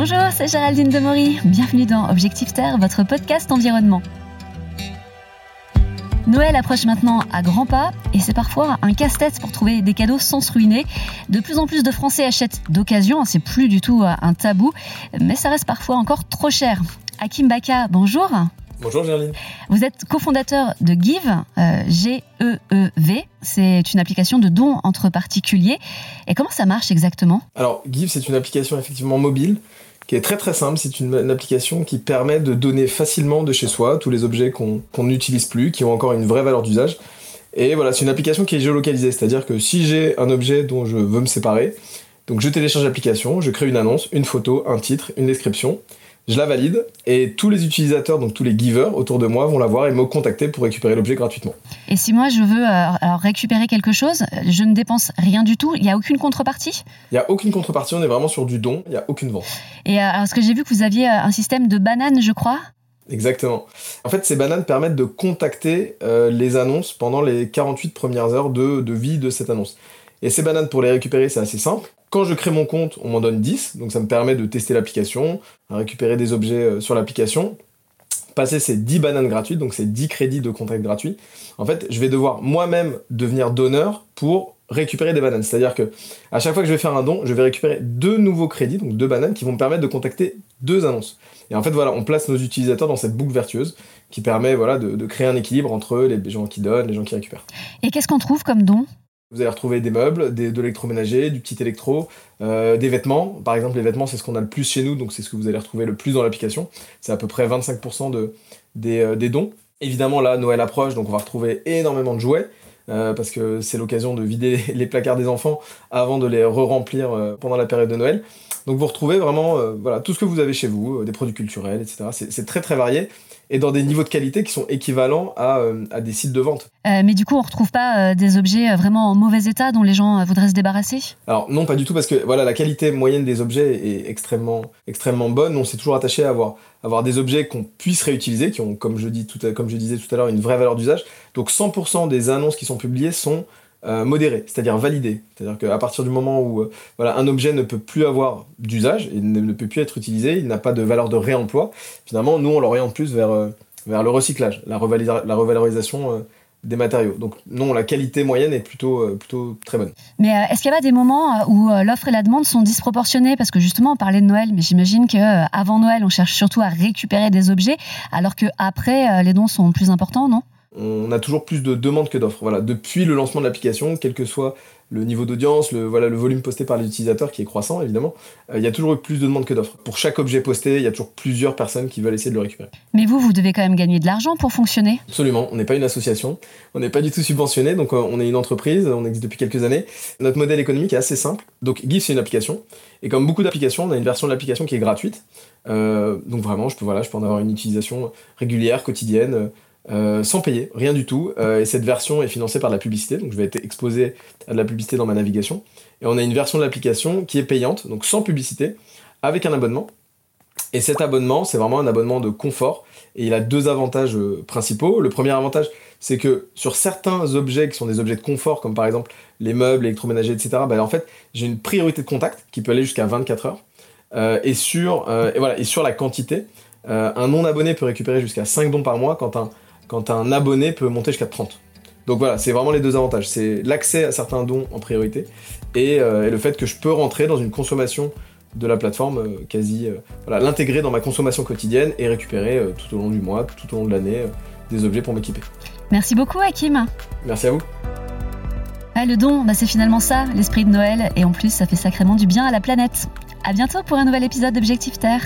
Bonjour, c'est Géraldine Demory. Bienvenue dans Objectif Terre, votre podcast environnement. Noël approche maintenant à grands pas et c'est parfois un casse-tête pour trouver des cadeaux sans se ruiner. De plus en plus de Français achètent d'occasion, c'est plus du tout un tabou, mais ça reste parfois encore trop cher. Hakim Baka, bonjour. Bonjour Gerline. Vous êtes cofondateur de Give, euh, G-E-E-V. C'est une application de dons entre particuliers. Et comment ça marche exactement? Alors Give, c'est une application effectivement mobile qui est très très simple. C'est une, application qui permet de donner facilement de chez soi tous les objets qu'on n'utilise plus, qui ont encore une vraie valeur d'usage. Et voilà, c'est une application qui est géolocalisée, c'est-à-dire que si j'ai un objet dont je veux me séparer, donc je télécharge l'application, je crée une annonce, une photo, un titre, une description, je la valide et tous les utilisateurs, donc tous les givers autour de moi vont la voir et me contacter pour récupérer l'objet gratuitement. Et si moi je veux euh, récupérer quelque chose, je ne dépense rien du tout, il n'y a aucune contrepartie? Il n'y a aucune contrepartie, on est vraiment sur du don, il n'y a aucune vente. Et euh, alors, ce que j'ai vu que vous aviez euh, un système de bananes, je crois? Exactement. En fait, ces bananes permettent de contacter les annonces pendant les 48 premières heures de, de vie de cette annonce. Et ces bananes, pour les récupérer, c'est assez simple. Quand je crée mon compte, on m'en donne 10, donc ça me permet de tester l'application, récupérer des objets euh, sur l'application, passer ces 10 bananes gratuites, donc ces 10 crédits de contact gratuits. En fait, je vais devoir moi-même devenir donneur pour récupérer des bananes. C'est-à-dire que à chaque fois que je vais faire un don, je vais récupérer deux nouveaux crédits, donc deux bananes, qui vont me permettre de contacter deux annonces. Et en fait, voilà, on place nos utilisateurs dans cette boucle vertueuse qui permet voilà, de, créer un équilibre entre les gens qui donnent, les gens qui récupèrent. Et qu'est-ce qu'on trouve comme don? Vous allez retrouver des meubles, des, de l'électroménager, du petit électro, euh, des vêtements. Par exemple, les vêtements, c'est ce qu'on a le plus chez nous, donc c'est ce que vous allez retrouver le plus dans l'application. C'est à peu près 25% de, des, euh, des, dons. Évidemment, là, Noël approche, donc on va retrouver énormément de jouets. Euh, parce que c'est l'occasion de vider les placards des enfants avant de les re-remplir pendant la période de Noël. Donc vous retrouvez vraiment euh, voilà, tout ce que vous avez chez vous, des produits culturels, etc. C'est très très varié et dans des niveaux de qualité qui sont équivalents à, euh, à des sites de vente. Euh, mais du coup, on ne retrouve pas euh, des objets vraiment en mauvais état dont les gens voudraient se débarrasser? Alors non, pas du tout, parce que voilà, la qualité moyenne des objets est extrêmement, extrêmement bonne. On s'est toujours attaché à avoir, avoir des objets qu'on puisse réutiliser, qui ont, comme je, dis tout comme je disais tout à l'heure, une vraie valeur d'usage. Donc 100% des annonces qui sont publiées sont euh, modéré, c'est-à-dire validé. C'est-à-dire qu'à partir du moment où euh, voilà, un objet ne peut plus avoir d'usage, il ne, peut plus être utilisé, il n'a pas de valeur de réemploi, finalement, nous, on l'oriente plus vers, euh, vers le recyclage, la, revalorisation des matériaux. Donc non, la qualité moyenne est plutôt, plutôt très bonne. Mais est-ce qu'il y a des moments où l'offre et la demande sont disproportionnées? Parce que justement, on parlait de Noël, mais j'imagine qu'avant Noël, on cherche surtout à récupérer des objets, alors qu'après, les dons sont plus importants, non? On a toujours plus de demandes que d'offres. Voilà, depuis le lancement de l'application, quel que soit le niveau d'audience, le, voilà, le volume posté par les utilisateurs qui est croissant évidemment, euh, il y a toujours eu plus de demandes que d'offres. Pour chaque objet posté, il y a toujours plusieurs personnes qui veulent essayer de le récupérer. Mais vous, vous devez quand même gagner de l'argent pour fonctionner Absolument, on n'est pas une association, on n'est pas du tout subventionné, donc euh, on est une entreprise, on existe depuis quelques années. Notre modèle économique est assez simple. Donc GIF c'est une application, et comme beaucoup d'applications, on a une version de l'application qui est gratuite. Euh, donc vraiment, je peux, voilà, je peux en avoir une utilisation régulière, quotidienne. Euh, sans payer, rien du tout. Euh, et cette version est financée par la publicité, donc je vais être exposé à de la publicité dans ma navigation. Et on a une version de l'application qui est payante, donc sans publicité, avec un abonnement. Et cet abonnement, c'est vraiment un abonnement de confort. Et il a deux avantages euh, principaux. Le premier avantage, c'est que sur certains objets qui sont des objets de confort, comme par exemple les meubles, l'électroménager, etc., bah, en fait, j'ai une priorité de contact qui peut aller jusqu'à 24 heures. et, sur, voilà, et sur la quantité, un non-abonné peut récupérer jusqu'à 5 dons par mois quand un quand un abonné peut monter jusqu'à 30. Donc voilà, c'est vraiment les deux avantages. C'est l'accès à certains dons en priorité euh, et, le fait que je peux rentrer dans une consommation de la plateforme euh, quasi, euh, voilà, l'intégrer dans ma consommation quotidienne et récupérer tout au long du mois, tout au long de l'année, des objets pour m'équiper. Merci beaucoup Hakim. Merci à vous. Ah, le don, bah, c'est finalement ça, l'esprit de Noël, et en plus ça fait sacrément du bien à la planète. À bientôt pour un nouvel épisode d'Objectif Terre.